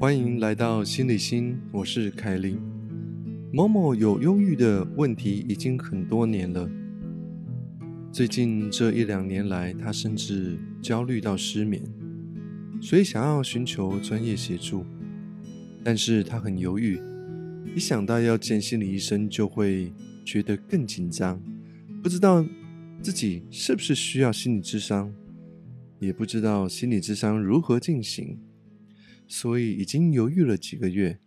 欢迎来到心理心，我是凯琳。某某有忧郁的问题已经很多年了，最近这一两年来，他甚至焦虑到失眠，所以想要寻求专业协助。但是他很犹豫，一想到要见心理医生，就会觉得更紧张，不知道自己是不是需要心理智商，也不知道心理智商如何进行。所以已经犹豫了几个月，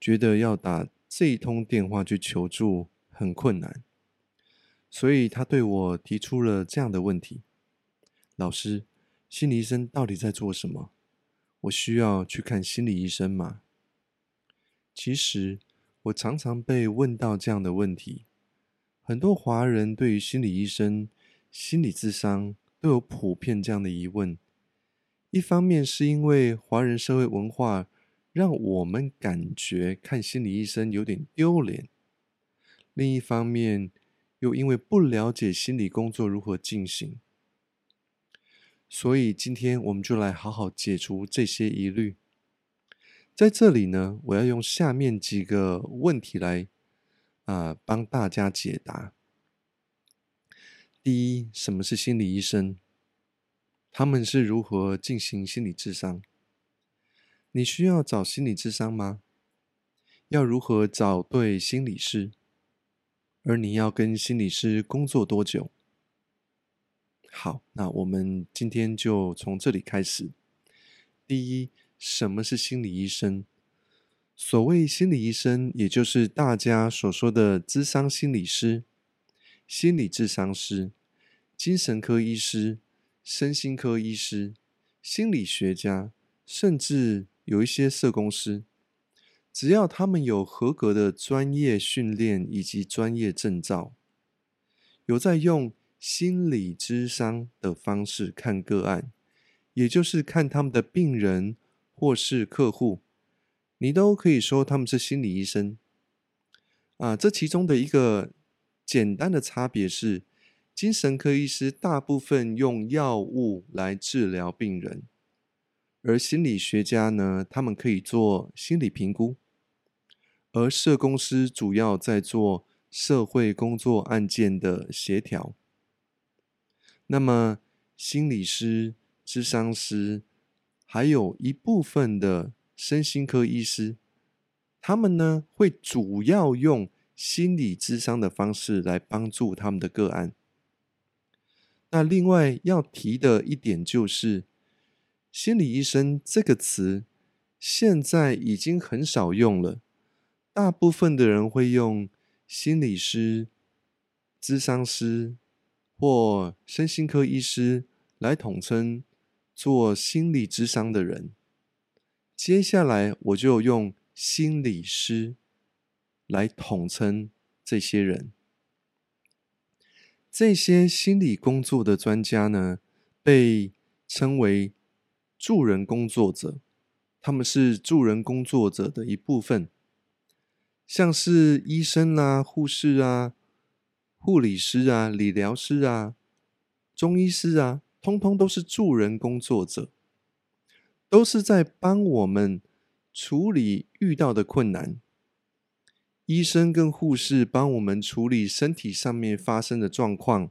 觉得要打这一通电话去求助很困难，所以他对我提出了这样的问题：老师，心理医生到底在做什么？我需要去看心理医生吗？其实我常常被问到这样的问题，很多华人对于心理医生、心理智商都有普遍这样的疑问。一方面是因为华人社会文化让我们感觉看心理医生有点丢脸，另一方面又因为不了解心理工作如何进行，所以今天我们就来好好解除这些疑虑。在这里呢，我要用下面几个问题来啊帮大家解答。第一，什么是心理医生？他们是如何进行心理智商？你需要找心理智商吗？要如何找对心理师？而你要跟心理师工作多久？好，那我们今天就从这里开始。第一，什么是心理医生？所谓心理医生，也就是大家所说的智商心理师、心理智商师、精神科医师。身心科医师、心理学家，甚至有一些社工师，只要他们有合格的专业训练以及专业证照，有在用心理咨商的方式看个案，也就是看他们的病人或是客户，你都可以说他们是心理医生。啊，这其中的一个简单的差别是。精神科医师大部分用药物来治疗病人，而心理学家呢，他们可以做心理评估，而社工师主要在做社会工作案件的协调。那么，心理师、智商师，还有一部分的身心科医师，他们呢会主要用心理智商的方式来帮助他们的个案。那另外要提的一点就是，心理医生这个词现在已经很少用了，大部分的人会用心理师、咨商师或身心科医师来统称做心理咨商的人。接下来我就用心理师来统称这些人。这些心理工作的专家呢，被称为助人工作者。他们是助人工作者的一部分，像是医生啊、护士啊、护理师啊、理疗师啊、中医师啊，通通都是助人工作者，都是在帮我们处理遇到的困难。医生跟护士帮我们处理身体上面发生的状况，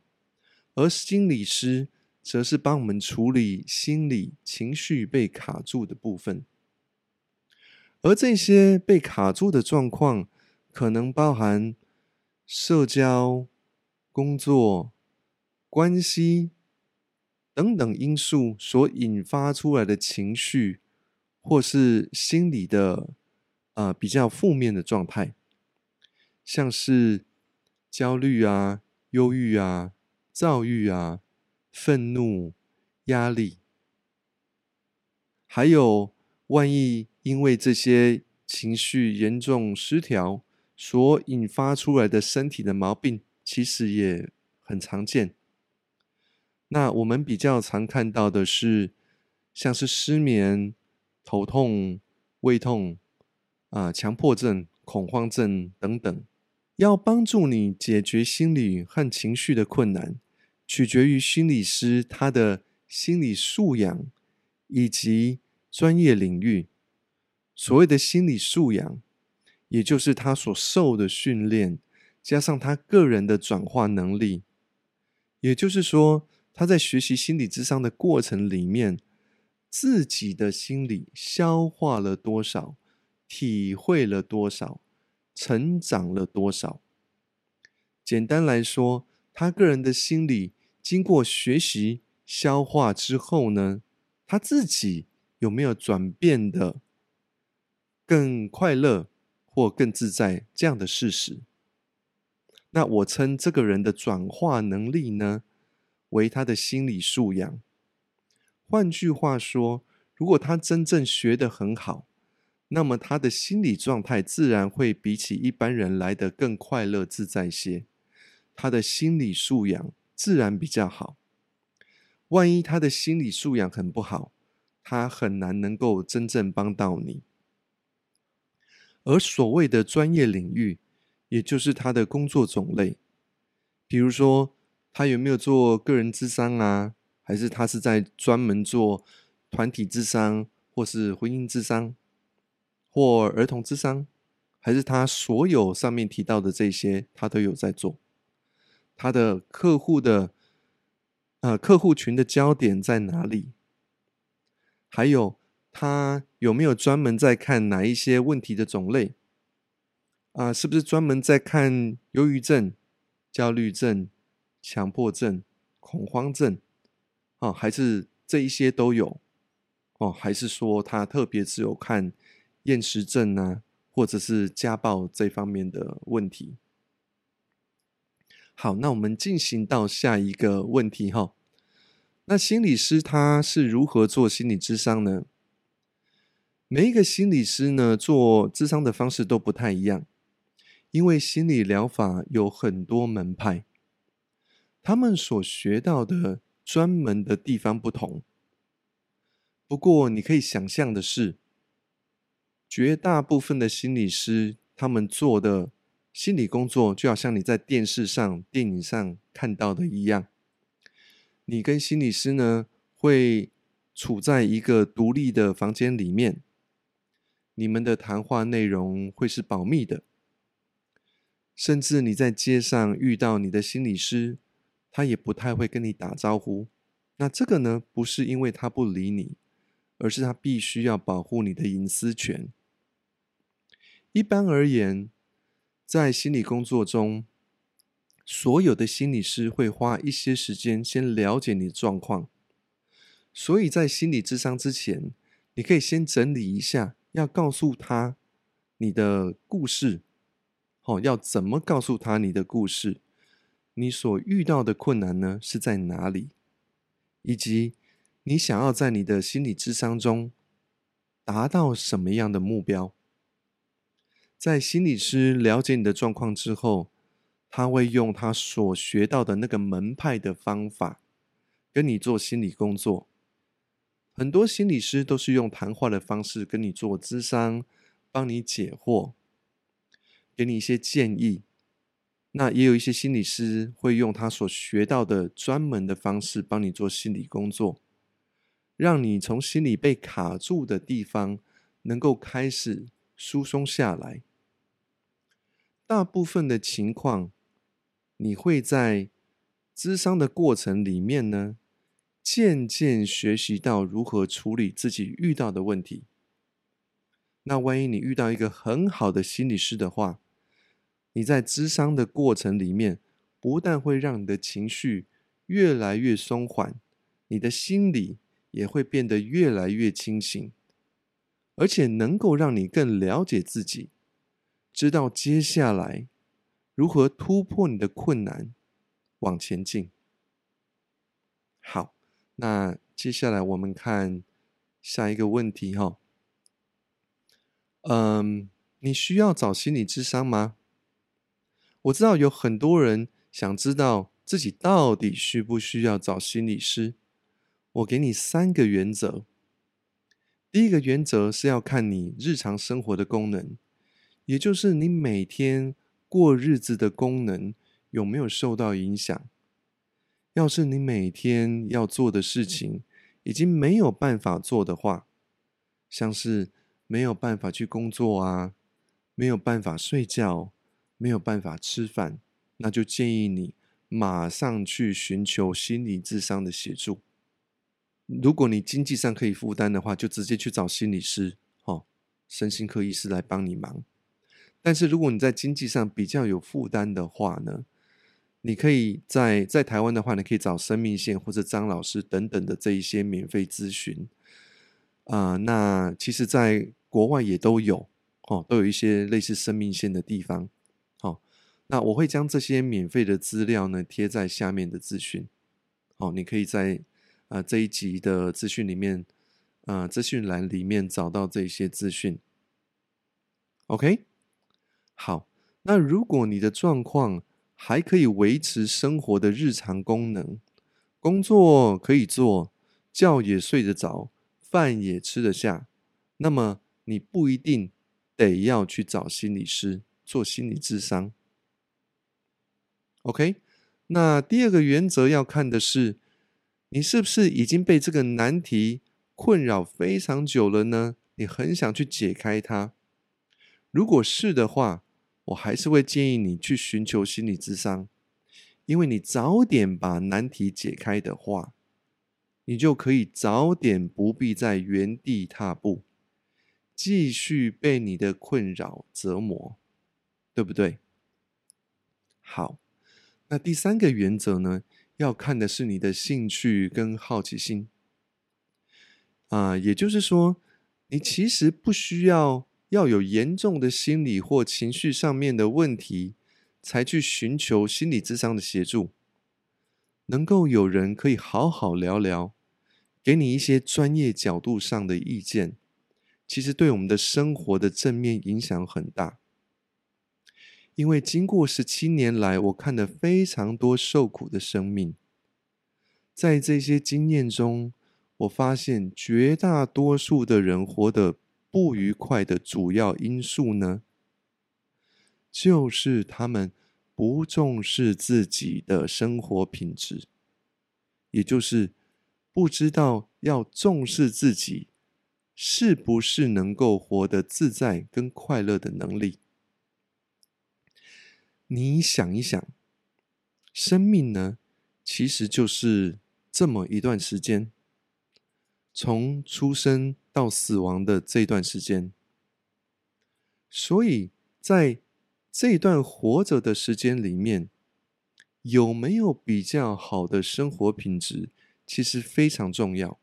而心理师则是帮我们处理心理情绪被卡住的部分。而这些被卡住的状况，可能包含社交、工作、关系等等因素所引发出来的情绪，或是心理的啊比较负面的状态。像是焦虑啊、忧郁啊、躁郁啊、愤怒、压力，还有万一因为这些情绪严重失调所引发出来的身体的毛病，其实也很常见。那我们比较常看到的是，像是失眠、头痛、胃痛啊、强迫症、恐慌症等等。要帮助你解决心理和情绪的困难，取决于心理师他的心理素养以及专业领域。所谓的心理素养，也就是他所受的训练，加上他个人的转化能力。也就是说，他在学习心理智商的过程里面，自己的心理消化了多少，体会了多少，成长了多少。简单来说，他个人的心理经过学习消化之后呢，他自己有没有转变的更快乐或更自在这样的事实？那我称这个人的转化能力呢，为他的心理素养。换句话说，如果他真正学得很好，那么他的心理状态自然会比起一般人来得更快乐自在些。他的心理素养自然比较好。万一他的心理素养很不好，他很难能够真正帮到你。而所谓的专业领域，也就是他的工作种类，比如说他有没有做个人智商啊，还是他是在专门做团体智商，或是婚姻智商，或儿童智商，还是他所有上面提到的这些，他都有在做。他的客户的呃客户群的焦点在哪里？还有他有没有专门在看哪一些问题的种类？啊，是不是专门在看忧郁症、焦虑症、强迫症、恐慌症？啊，还是这一些都有？哦，还是说他特别只有看厌食症啊，或者是家暴这方面的问题？好，那我们进行到下一个问题哈。那心理师他是如何做心理智商呢？每一个心理师呢，做智商的方式都不太一样。因为心理疗法有很多门派，他们所学到的专门的地方不同。不过，你可以想象的是，绝大部分的心理师他们做的心理工作，就好像你在电视上、电影上看到的一样。你跟心理师呢，会处在一个独立的房间里面，你们的谈话内容会是保密的。甚至你在街上遇到你的心理师，他也不太会跟你打招呼。那这个呢，不是因为他不理你，而是他必须要保护你的隐私权。一般而言，在心理工作中，所有的心理师会花一些时间先了解你的状况。所以在心理智商之前，你可以先整理一下，要告诉他你的故事。哦，要怎么告诉他你的故事？你所遇到的困难呢是在哪里？以及你想要在你的心理智商中达到什么样的目标？在心理师了解你的状况之后，他会用他所学到的那个门派的方法跟你做心理工作。很多心理师都是用谈话的方式跟你做咨商，帮你解惑。给你一些建议，那也有一些心理师会用他所学到的专门的方式帮你做心理工作，让你从心里被卡住的地方能够开始疏松下来。大部分的情况，你会在咨商的过程里面呢，渐渐学习到如何处理自己遇到的问题。那万一你遇到一个很好的心理师的话，你在咨商的过程里面，不但会让你的情绪越来越松缓，你的心理也会变得越来越清醒，而且能够让你更了解自己，知道接下来如何突破你的困难，往前进。好，那接下来我们看下一个问题哈。嗯，你需要找心理智商吗？我知道有很多人想知道自己到底需不需要找心理师。我给你三个原则。第一个原则是要看你日常生活的功能，也就是你每天过日子的功能有没有受到影响。要是你每天要做的事情已经没有办法做的话，像是没有办法去工作啊，没有办法睡觉，没有办法吃饭，那就建议你马上去寻求心理智商的协助。如果你经济上可以负担的话，就直接去找心理师，哦，身心科医师来帮你忙。但是如果你在经济上比较有负担的话呢，你可以在在台湾的话，你可以找生命线或者张老师等等的这一些免费咨询。啊，那其实，在国外也都有，哦，都有一些类似生命线的地方。好，那我会将这些免费的资料呢贴在下面的资讯。好，你可以在。啊，这一集的资讯里面，啊，资讯栏里面找到这些资讯。OK，好，那如果你的状况还可以维持生活的日常功能，工作可以做，觉也睡得着，饭也吃得下，那么你不一定得要去找心理师做心理智商。OK，那第二个原则要看的是。你是不是已经被这个难题困扰非常久了呢？你很想去解开它。如果是的话，我还是会建议你去寻求心理咨商，因为你早点把难题解开的话，你就可以早点不必在原地踏步，继续被你的困扰折磨，对不对？好，那第三个原则呢？要看的是你的兴趣跟好奇心，啊，也就是说，你其实不需要要有严重的心理或情绪上面的问题，才去寻求心理智商的协助。能够有人可以好好聊聊，给你一些专业角度上的意见，其实对我们的生活的正面影响很大。因为经过十七年来，我看了非常多受苦的生命，在这些经验中，我发现绝大多数的人活得不愉快的主要因素呢，就是他们不重视自己的生活品质，也就是不知道要重视自己是不是能够活得自在跟快乐的能力。你想一想，生命呢，其实就是这么一段时间，从出生到死亡的这段时间。所以在这段活着的时间里面，有没有比较好的生活品质，其实非常重要。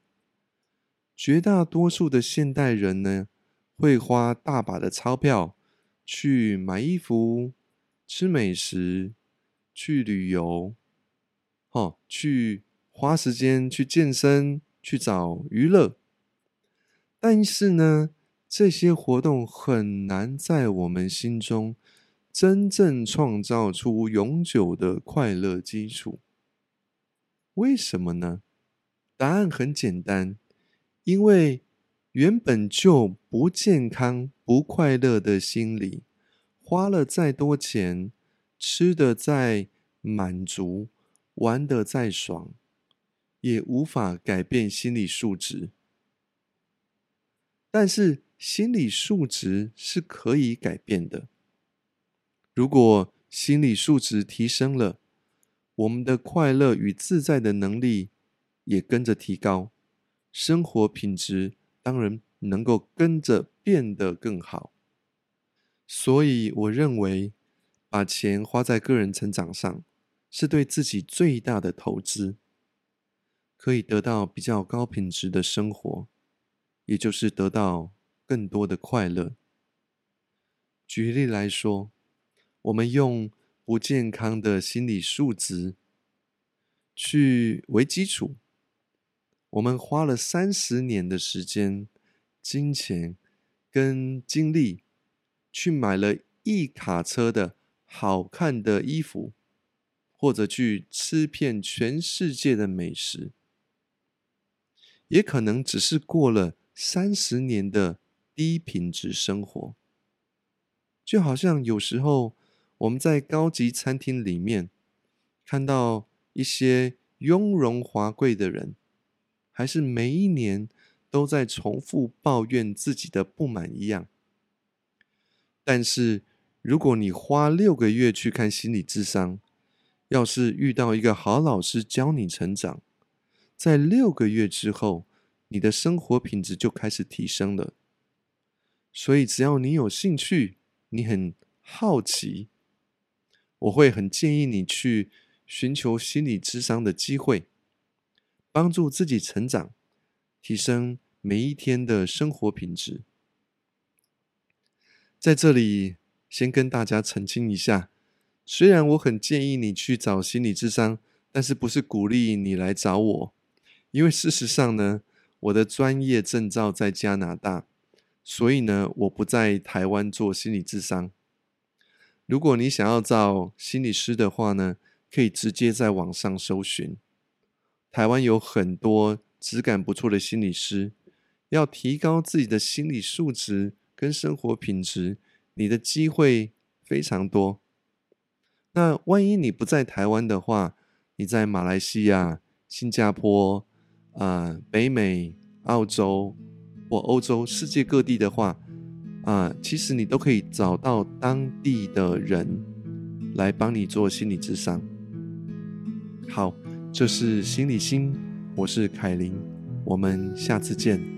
绝大多数的现代人呢，会花大把的钞票去买衣服。吃美食，去旅游，哦，去花时间去健身，去找娱乐。但是呢，这些活动很难在我们心中真正创造出永久的快乐基础。为什么呢？答案很简单，因为原本就不健康、不快乐的心理。花了再多钱，吃的再满足，玩的再爽，也无法改变心理素质。但是心理素质是可以改变的。如果心理素质提升了，我们的快乐与自在的能力也跟着提高，生活品质当然能够跟着变得更好。所以，我认为把钱花在个人成长上，是对自己最大的投资，可以得到比较高品质的生活，也就是得到更多的快乐。举例来说，我们用不健康的心理素质去为基础，我们花了三十年的时间、金钱跟精力。去买了一卡车的好看的衣服，或者去吃遍全世界的美食，也可能只是过了三十年的低品质生活。就好像有时候我们在高级餐厅里面看到一些雍容华贵的人，还是每一年都在重复抱怨自己的不满一样。但是，如果你花六个月去看心理智商，要是遇到一个好老师教你成长，在六个月之后，你的生活品质就开始提升了。所以，只要你有兴趣，你很好奇，我会很建议你去寻求心理智商的机会，帮助自己成长，提升每一天的生活品质。在这里，先跟大家澄清一下，虽然我很建议你去找心理智商，但是不是鼓励你来找我，因为事实上呢，我的专业证照在加拿大，所以呢，我不在台湾做心理智商。如果你想要找心理师的话呢，可以直接在网上搜寻。台湾有很多质感不错的心理师，要提高自己的心理素质跟生活品质，你的机会非常多。那万一你不在台湾的话，你在马来西亚、新加坡、啊北美、澳洲或欧洲、世界各地的话，啊，其实你都可以找到当地的人来帮你做心理智商。好，这是心理心，我是凯琳，我们下次见。